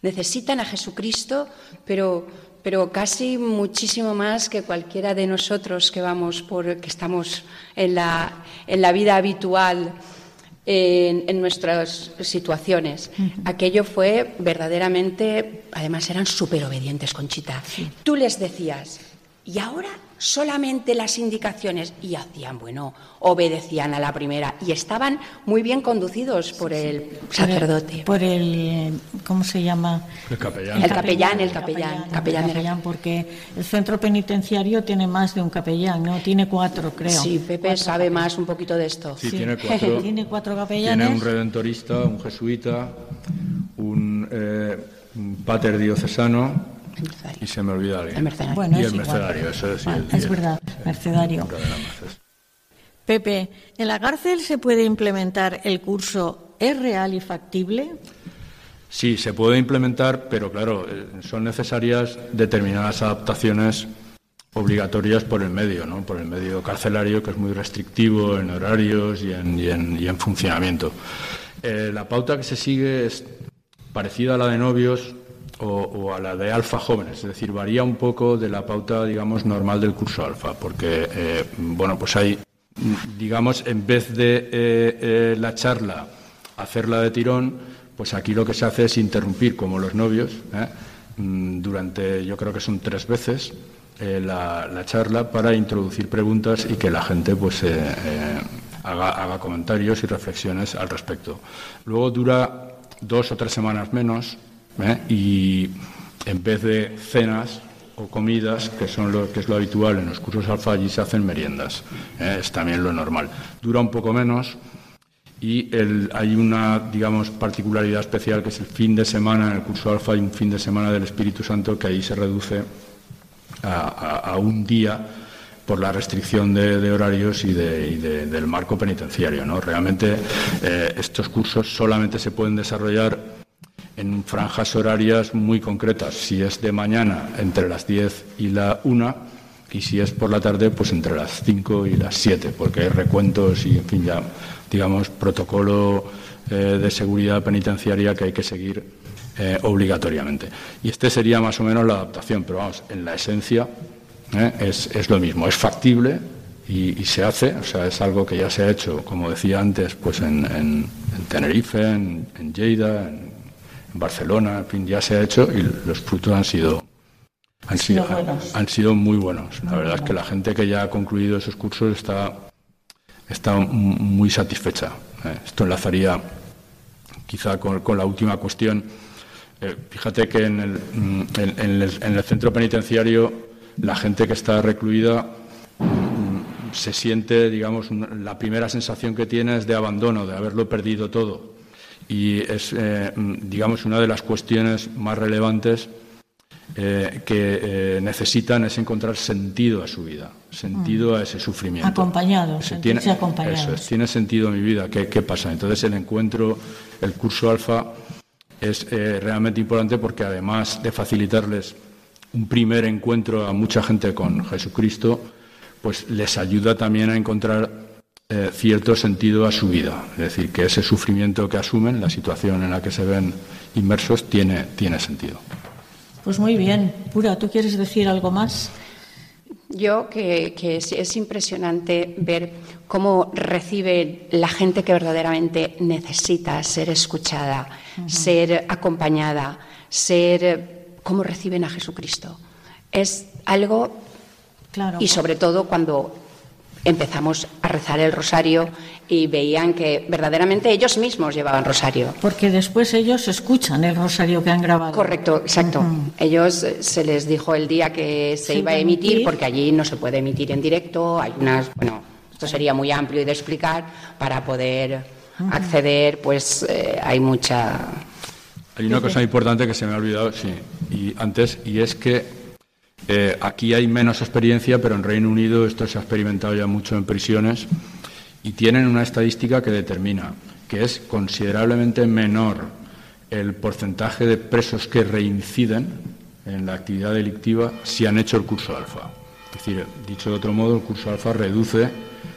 [SPEAKER 9] necesitan a Jesucristo, pero, pero casi muchísimo más que cualquiera de nosotros que vamos por, que estamos en la, en la vida habitual. En, en, nuestras situaciones. Aquello fue verdaderamente, además eran súper obedientes, Conchita. Tú les decías, y ahora solamente las indicaciones y hacían, bueno, obedecían a la primera y estaban muy bien conducidos por el sacerdote.
[SPEAKER 1] Por el, ¿cómo se llama?
[SPEAKER 8] El capellán.
[SPEAKER 9] El capellán, el capellán.
[SPEAKER 1] capellán, capellán, porque el centro penitenciario tiene más de un capellán, ¿no? Tiene cuatro, creo.
[SPEAKER 9] Sí, Pepe sabe más un poquito de esto.
[SPEAKER 8] Sí, tiene cuatro.
[SPEAKER 1] tiene cuatro capellanes.
[SPEAKER 8] Tiene un redentorista, un jesuita, un, eh, un pater diocesano y se me olvida alguien.
[SPEAKER 9] El mercenario.
[SPEAKER 1] Bueno,
[SPEAKER 8] y el mercenario, eso es.
[SPEAKER 1] es verdad, mercenario. Pepe, ¿en la cárcel se puede implementar el curso ¿Es real y factible?
[SPEAKER 8] Sí, se puede implementar, pero claro, eh, son necesarias determinadas adaptaciones obligatorias por el medio, ¿no? por el medio carcelario, que es muy restrictivo en horarios y en, y en, funcionamiento. Eh, la pauta que se sigue es parecida a la de novios, o, a la de alfa jóvenes, es decir, varía un poco de la pauta, digamos, normal del curso alfa, porque, eh, bueno, pues hay, digamos, en vez de eh, eh, la charla hacerla de tirón, pues aquí lo que se hace es interrumpir, como los novios, mm, durante, yo creo que son tres veces, la, charla para introducir preguntas y que la gente, pues, haga, haga comentarios y reflexiones al respecto. Luego dura dos o tres semanas menos, ¿eh? y en vez de cenas o comidas, que, son lo, que es lo habitual en los cursos alfa, allí se hacen meriendas. ¿eh? Es también lo normal. Dura un poco menos y hay una, digamos, particularidad especial que es el fin de semana. En el curso alfa hay un fin de semana del Espíritu Santo que ahí se reduce a, un día por la restricción de, horarios y, del marco penitenciario. ¿no? Realmente eh, estos cursos solamente se pueden desarrollar en franjas horarias muy concretas. Si es de mañana, entre las 10 y la 1, y si es por la tarde, pues entre las 5 y las 7, porque hay recuentos y, en fin, ya, digamos, protocolo eh, de seguridad penitenciaria que hay que seguir eh, obligatoriamente. Y este sería más o menos la adaptación, pero vamos, en la esencia eh, es, lo mismo, es factible y, se hace, o sea, es algo que ya se ha hecho, como decía antes, pues en, Tenerife, en, en Lleida, en en Barcelona, en fin, ya se ha hecho y los frutos han sido han sido, han, sido muy buenos. La verdad es que la gente que ya ha concluido esos cursos está, está muy satisfecha. Eh, esto enlazaría quizá con, la última cuestión. Eh, fíjate que en el, mm, en, el, centro penitenciario la gente que está recluida mm, se siente, digamos, la primera sensación que tiene es de abandono, de haberlo perdido todo y es, eh, digamos, una de las cuestiones más relevantes eh, que eh, necesitan es encontrar sentido a su vida, sentido a ese sufrimiento.
[SPEAKER 1] Acompañado,
[SPEAKER 8] tiene, Eso tiene sentido mi vida, ¿qué, ¿qué, pasa? Entonces el encuentro, el curso alfa es realmente importante porque además de facilitarles un primer encuentro a mucha gente con Jesucristo, pues les ayuda también a encontrar eh, cierto sentido a su vida. Es decir, que ese sufrimiento que asumen, la situación en la que se ven inmersos, tiene, tiene sentido.
[SPEAKER 1] Pues muy bien. Pura, ¿tú quieres decir algo más?
[SPEAKER 9] Yo que, es, impresionante ver cómo recibe la gente que verdaderamente necesita ser escuchada, ser acompañada, ser cómo reciben a Jesucristo. Es algo Claro. Y sobre todo cuando empezamos a rezar el rosario y veían que verdaderamente ellos mismos llevaban rosario.
[SPEAKER 1] Porque después ellos escuchan el rosario que han grabado.
[SPEAKER 9] Correcto, exacto. Ellos eh, se les dijo el día que se, iba a emitir, porque allí no se puede emitir en directo, hay unas, bueno, esto sería muy amplio de explicar para poder acceder, pues eh, hay mucha
[SPEAKER 8] hay una cosa importante que se me ha olvidado, sí, y antes, y es que eh, aquí hay menos experiencia, pero en Reino Unido esto se ha experimentado ya mucho en prisiones y tienen una estadística que determina que es considerablemente menor el porcentaje de presos que reinciden en la actividad delictiva si han hecho el curso alfa. Es decir, dicho de otro modo, el curso alfa reduce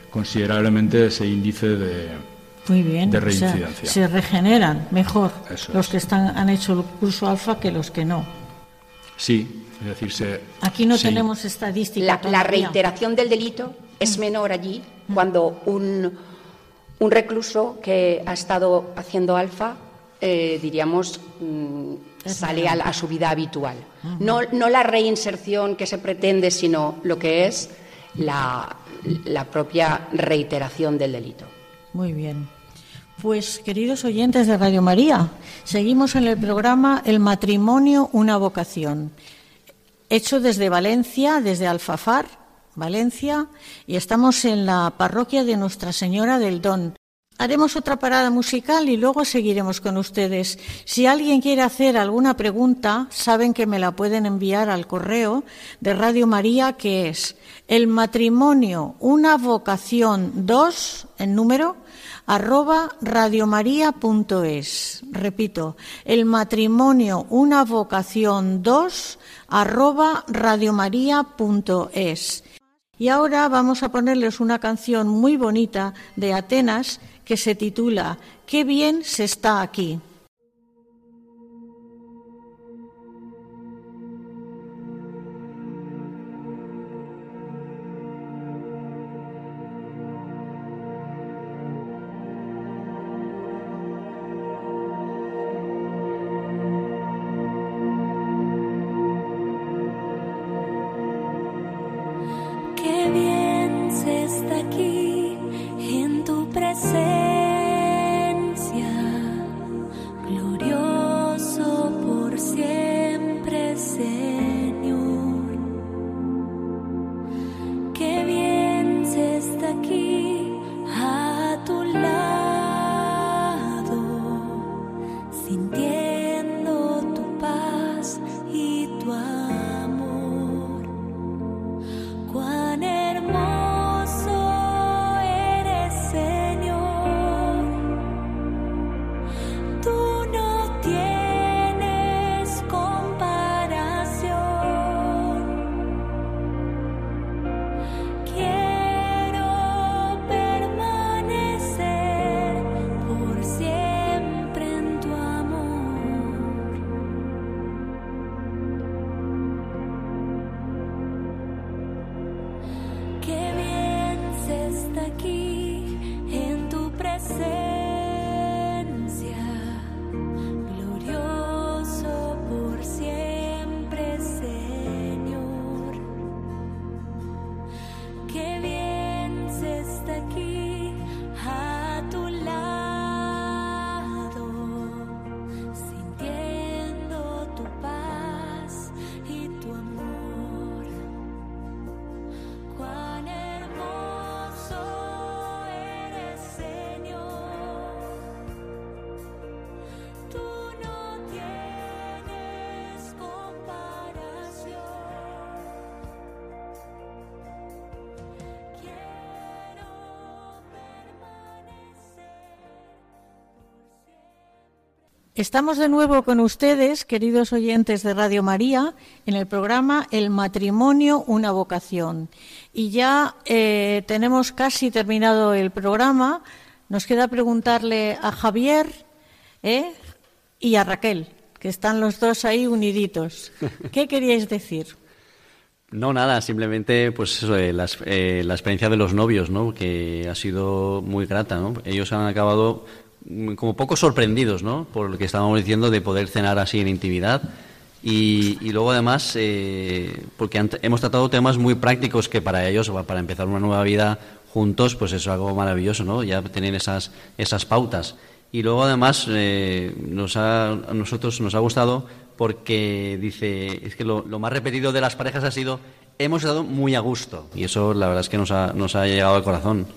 [SPEAKER 8] considerablemente ese índice de, reincidencia.
[SPEAKER 1] se regeneran mejor los que están, han hecho el curso alfa que los que no.
[SPEAKER 8] Sí, decirse,
[SPEAKER 1] Aquí no tenemos estadística.
[SPEAKER 9] La, reiteración del delito es menor allí cuando un, un recluso que ha estado haciendo alfa, eh, diríamos, mm, sale a, su vida habitual. no, no la reinserción que se pretende, sino lo que es la, la propia reiteración del delito.
[SPEAKER 1] Muy bien. Pues queridos oyentes de Radio María, seguimos en el programa El matrimonio, una vocación hecho desde Valencia, desde Alfafar, Valencia, y estamos en la parroquia de Nuestra Señora del Don. Haremos otra parada musical y luego seguiremos con ustedes. Si alguien quiere hacer alguna pregunta, saben que me la pueden enviar al correo de Radio María, que es el matrimonio, una vocación dos, en número, arroba radiomaria.es. Repito, el matrimonio, una vocación dos, arroba radiomaria.es. Y ahora vamos a ponerles una canción muy bonita de Atenas que se titula Qué bien se está aquí. Estamos de nuevo con ustedes, queridos oyentes de Radio María, en el programa El matrimonio, una vocación. Y ya eh, tenemos casi terminado el programa. Nos queda preguntarle a Javier ¿eh? y a Raquel, que están los dos ahí uniditos. ¿Qué queríais decir?
[SPEAKER 3] No, nada, simplemente pues eh, la, experiencia de los novios, ¿no? que ha sido muy grata. ¿no? Ellos han acabado como poco sorprendidos, ¿no? Por lo que estábamos diciendo de poder cenar así en intimidad. Y, luego además, eh, porque hemos tratado temas muy prácticos que para ellos, para empezar una nueva vida juntos, pues es algo maravilloso, ¿no? Ya tener esas, esas pautas. Y luego además eh, nos a nosotros nos ha gustado porque dice, es que lo, lo, más repetido de las parejas ha sido, hemos estado muy a gusto. Y eso la verdad es que nos ha, nos ha llegado al corazón.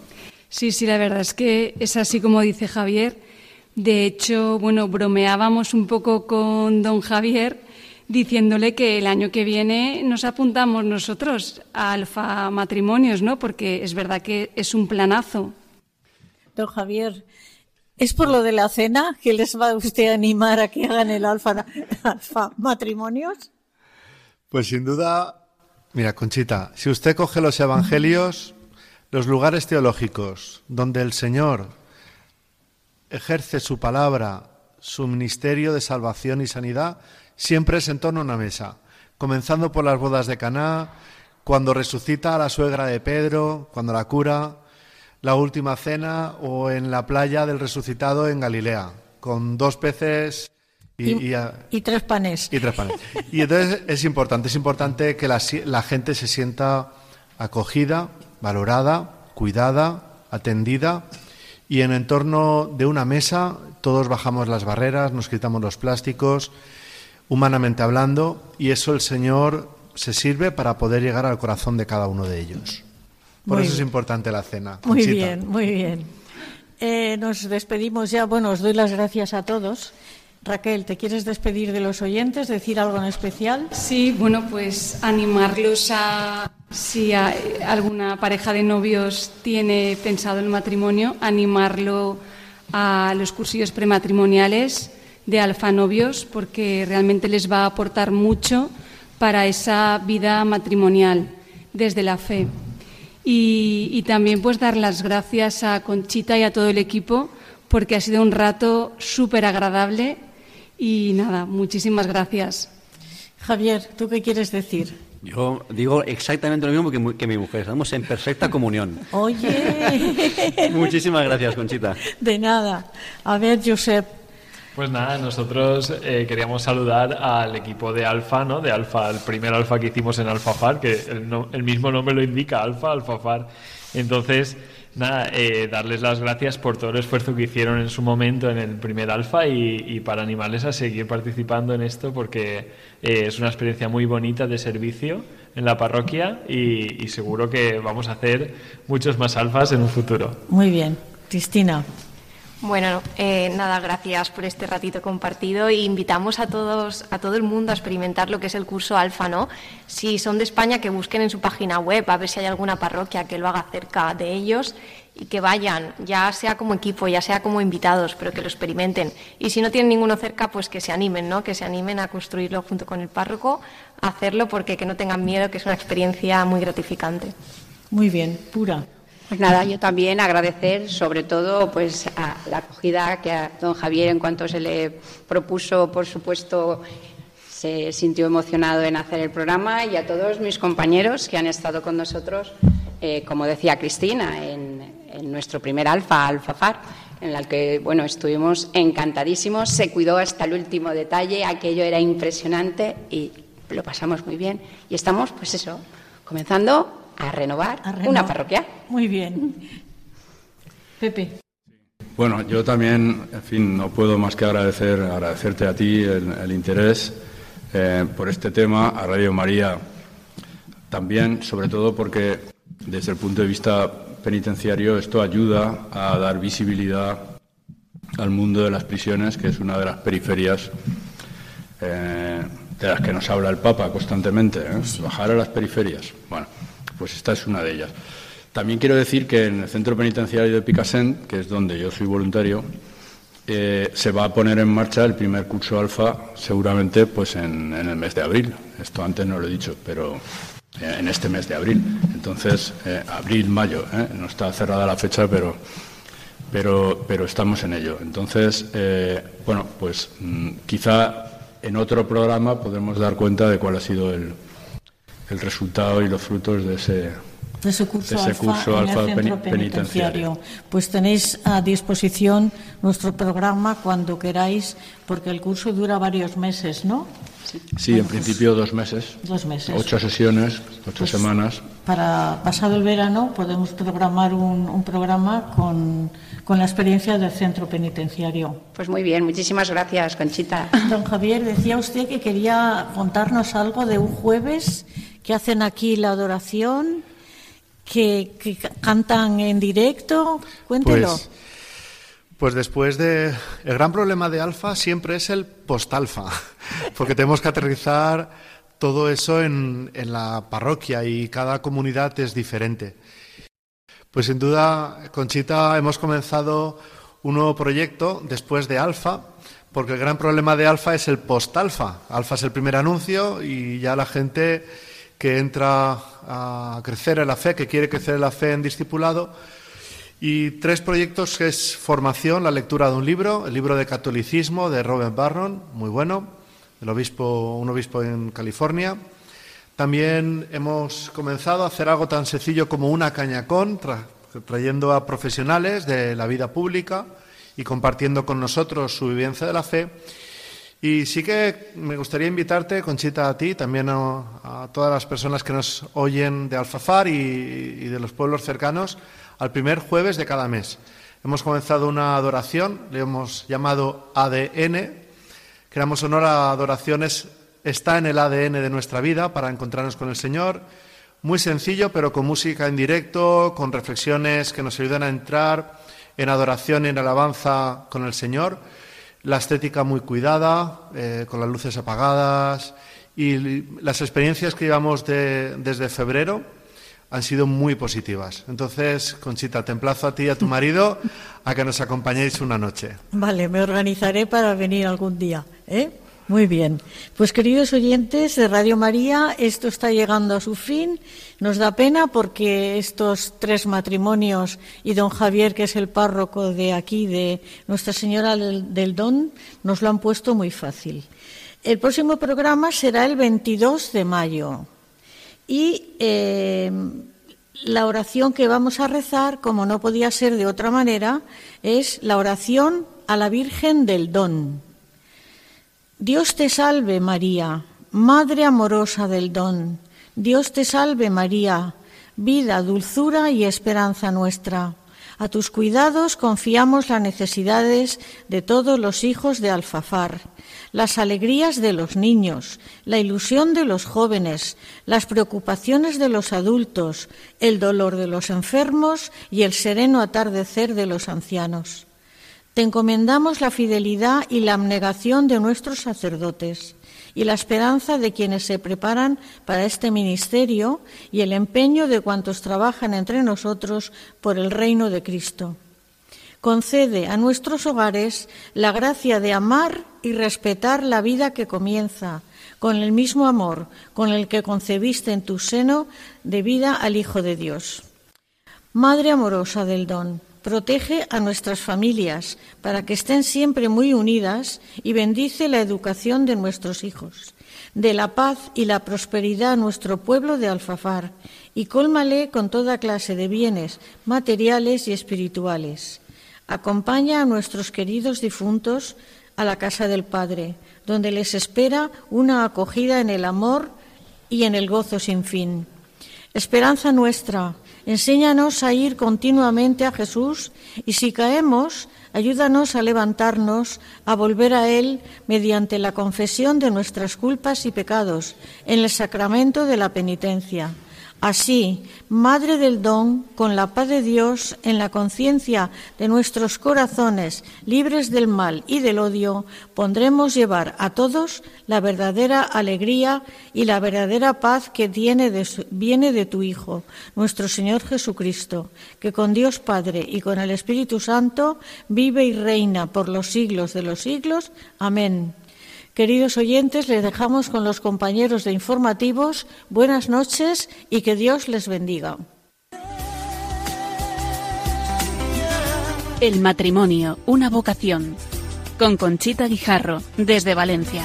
[SPEAKER 4] Sí, sí, la verdad es que es así como dice Javier. De hecho, bueno, bromeábamos un poco con don Javier diciéndole que el año que viene nos apuntamos nosotros a Alfa Matrimonios, ¿no? Porque es verdad que es un planazo.
[SPEAKER 1] Don Javier, ¿es por lo de la cena que les va a usted a animar a que hagan el Alfa, alfa Matrimonios?
[SPEAKER 2] Pues sin duda, mira, Conchita, si usted coge los evangelios, los lugares teológicos donde el Señor ejerce su palabra, su ministerio de salvación y sanidad, siempre es en torno a una mesa, comenzando por las bodas de Caná, cuando resucita a la suegra de Pedro, cuando la cura, la última cena o en la playa del resucitado en Galilea, con dos peces y,
[SPEAKER 1] tres panes.
[SPEAKER 2] Y tres panes. Y entonces es importante, es importante que la, la gente se sienta acogida, valorada, cuidada, atendida y en entorno de una mesa todos bajamos las barreras, nos quitamos los plásticos, humanamente hablando, y eso el Señor se sirve para poder llegar al corazón de cada uno de ellos. Por eso es importante la cena.
[SPEAKER 1] Muy bien, muy bien. Eh, nos despedimos ya. Bueno, os doy las gracias a todos. Raquel, ¿te quieres despedir de los oyentes, decir algo en especial?
[SPEAKER 4] Sí, bueno, pues animarlos a, si alguna pareja de novios tiene pensado el matrimonio, animarlo a los cursillos prematrimoniales de Alfa Novios, porque realmente les va a aportar mucho para esa vida matrimonial desde la fe. Y, y también pues dar las gracias a Conchita y a todo el equipo porque ha sido un rato súper agradable y nada, muchísimas gracias.
[SPEAKER 1] Javier, ¿tú qué quieres decir?
[SPEAKER 3] Yo digo exactamente lo mismo que, mi mujer. Estamos en perfecta comunión.
[SPEAKER 1] Oye.
[SPEAKER 3] Muchísimas gracias, Conchita.
[SPEAKER 1] De nada. A ver, Josep,
[SPEAKER 5] Pues nada, nosotros eh, queríamos saludar al equipo de Alfa, ¿no? De Alfa, el primer Alfa que hicimos en Alfafar, que el, el mismo nombre lo indica, Alfa, Alfafar. Entonces, nada, eh, darles las gracias por todo el esfuerzo que hicieron en su momento en el primer Alfa y, para animarles a seguir participando en esto porque eh, es una experiencia muy bonita de servicio en la parroquia y, y seguro que vamos a hacer muchos más alfas en un futuro.
[SPEAKER 1] Muy bien. Cristina.
[SPEAKER 6] Bueno, eh, nada, gracias por este ratito compartido y invitamos a todos, a todo el mundo a experimentar lo que es el curso Alfa, ¿no? Si son de España, que busquen en su página web a ver si hay alguna parroquia que lo haga cerca de ellos y que vayan, ya sea como equipo, ya sea como invitados, pero que lo experimenten. Y si no tienen ninguno cerca, pues que se animen, ¿no? Que se animen a construirlo junto con el párroco, a hacerlo porque que no tengan miedo, que es una experiencia muy gratificante.
[SPEAKER 1] Muy bien, pura.
[SPEAKER 9] Pues nada, yo también agradecer sobre todo pues a la acogida que a don Javier en cuanto se le propuso, por supuesto, se sintió emocionado en hacer el programa y a todos mis compañeros que han estado con nosotros, eh, como decía Cristina, en, nuestro primer alfa, Alfafar, en el que bueno estuvimos encantadísimos, se cuidó hasta el último detalle, aquello era impresionante y lo pasamos muy bien. Y estamos pues eso, comenzando a renovar, una parroquia.
[SPEAKER 1] Muy bien. Pepe.
[SPEAKER 8] Bueno, yo también, en fin, no puedo más que agradecer, agradecerte a ti el, interés eh, por este tema, a Radio María también, sobre todo porque desde el punto de vista penitenciario esto ayuda a dar visibilidad al mundo de las prisiones, que es una de las periferias eh, de las que nos habla el Papa constantemente, ¿eh? bajar a las periferias. Bueno, pues esta es una de ellas. También quiero decir que en el centro penitenciario de Picassent, que es donde yo soy voluntario, eh, se va a poner en marcha el primer curso alfa seguramente pues en, el mes de abril. Esto antes no lo he dicho, pero eh, en este mes de abril. Entonces, eh, abril, mayo, no está cerrada la fecha, pero, pero, pero estamos en ello. Entonces, bueno, pues mm, quizá en otro programa podremos dar cuenta de cuál ha sido el, el resultado y los frutos de ese,
[SPEAKER 1] de ese curso, alfa, en el centro penitenciario. Pues tenéis a disposición nuestro programa cuando queráis, porque el curso dura varios meses, ¿no?
[SPEAKER 8] Sí, en pues principio dos meses.
[SPEAKER 1] Dos meses.
[SPEAKER 8] Ocho sesiones, ocho pues semanas.
[SPEAKER 1] Para pasado el verano podemos programar un, un programa con, con, la experiencia del centro penitenciario.
[SPEAKER 9] Pues muy bien, muchísimas gracias, Conchita.
[SPEAKER 1] Don Javier, decía usted que quería contarnos algo de un jueves que hacen aquí la adoración, que, cantan en directo. Cuéntelo.
[SPEAKER 2] Pues, pues, después de. El gran problema de Alfa siempre es el post-alfa, porque tenemos que aterrizar todo eso en, en la parroquia y cada comunidad es diferente. Pues sin duda, Conchita, hemos comenzado un nuevo proyecto después de Alfa, porque el gran problema de Alfa es el post-alfa. Alfa es el primer anuncio y ya la gente que entra a crecer en la fe, que quiere crecer en la fe en discipulado. Y tres proyectos que es formación, la lectura de un libro, el libro de catolicismo de Robert Barron, muy bueno, el obispo, un obispo en California. También hemos comenzado a hacer algo tan sencillo como una cañacón, trayendo a profesionales de la vida pública y compartiendo con nosotros su vivencia de la fe. Y sí que me gustaría invitarte, Conchita, a ti, también a, todas las personas que nos oyen de Alfafar y, de los pueblos cercanos, al primer jueves de cada mes. Hemos comenzado una adoración, le hemos llamado ADN. Queramos honor a adoraciones, está en el ADN de nuestra vida para encontrarnos con el Señor. Muy sencillo, pero con música en directo, con reflexiones que nos ayudan a entrar en adoración y en alabanza con el Señor la estética muy cuidada, eh, con las luces apagadas y las experiencias que llevamos desde febrero han sido muy positivas. Entonces, Conchita, te emplazo a ti y a tu marido a que nos acompañéis una noche.
[SPEAKER 1] Vale, me organizaré para venir algún día. ¿eh? Muy bien. Pues queridos oyentes de Radio María, esto está llegando a su fin. Nos da pena porque estos tres matrimonios y don Javier, que es el párroco de aquí, de Nuestra Señora del, Don, nos lo han puesto muy fácil. El próximo programa será el 22 de mayo. Y eh, la oración que vamos a rezar, como no podía ser de otra manera, es la oración a la Virgen del Don. Dios te salve María, Madre amorosa del don. Dios te salve María, vida, dulzura y esperanza nuestra. A tus cuidados confiamos las necesidades de todos los hijos de Alfafar, las alegrías de los niños, la ilusión de los jóvenes, las preocupaciones de los adultos, el dolor de los enfermos y el sereno atardecer de los ancianos. Te encomendamos la fidelidad y la abnegación de nuestros sacerdotes y la esperanza de quienes se preparan para este ministerio y el empeño de cuantos trabajan entre nosotros por el reino de Cristo. Concede a nuestros hogares la gracia de amar y respetar la vida que comienza, con el mismo amor con el que concebiste en tu seno de vida al Hijo de Dios. Madre amorosa del don, Protege a nuestras familias para que estén siempre muy unidas y bendice la educación de nuestros hijos. De la paz y la prosperidad a nuestro pueblo de Alfafar y cólmale con toda clase de bienes materiales y espirituales. Acompaña a nuestros queridos difuntos a la casa del Padre, donde les espera una acogida en el amor y en el gozo sin fin. Esperanza nuestra, Enséñanos a ir continuamente a Jesús y si caemos, ayúdanos a levantarnos, a volver a Él mediante la confesión de nuestras culpas y pecados en el sacramento de la penitencia. Así, Madre del Don, con la paz de Dios en la conciencia de nuestros corazones libres del mal y del odio, pondremos llevar a todos la verdadera alegría y la verdadera paz que viene de tu Hijo, nuestro Señor Jesucristo, que con Dios Padre y con el Espíritu Santo vive y reina por los siglos de los siglos. Amén. Queridos oyentes, les dejamos con los compañeros de informativos. Buenas noches y que Dios les bendiga.
[SPEAKER 10] El matrimonio, una vocación. Con Conchita Guijarro, desde Valencia.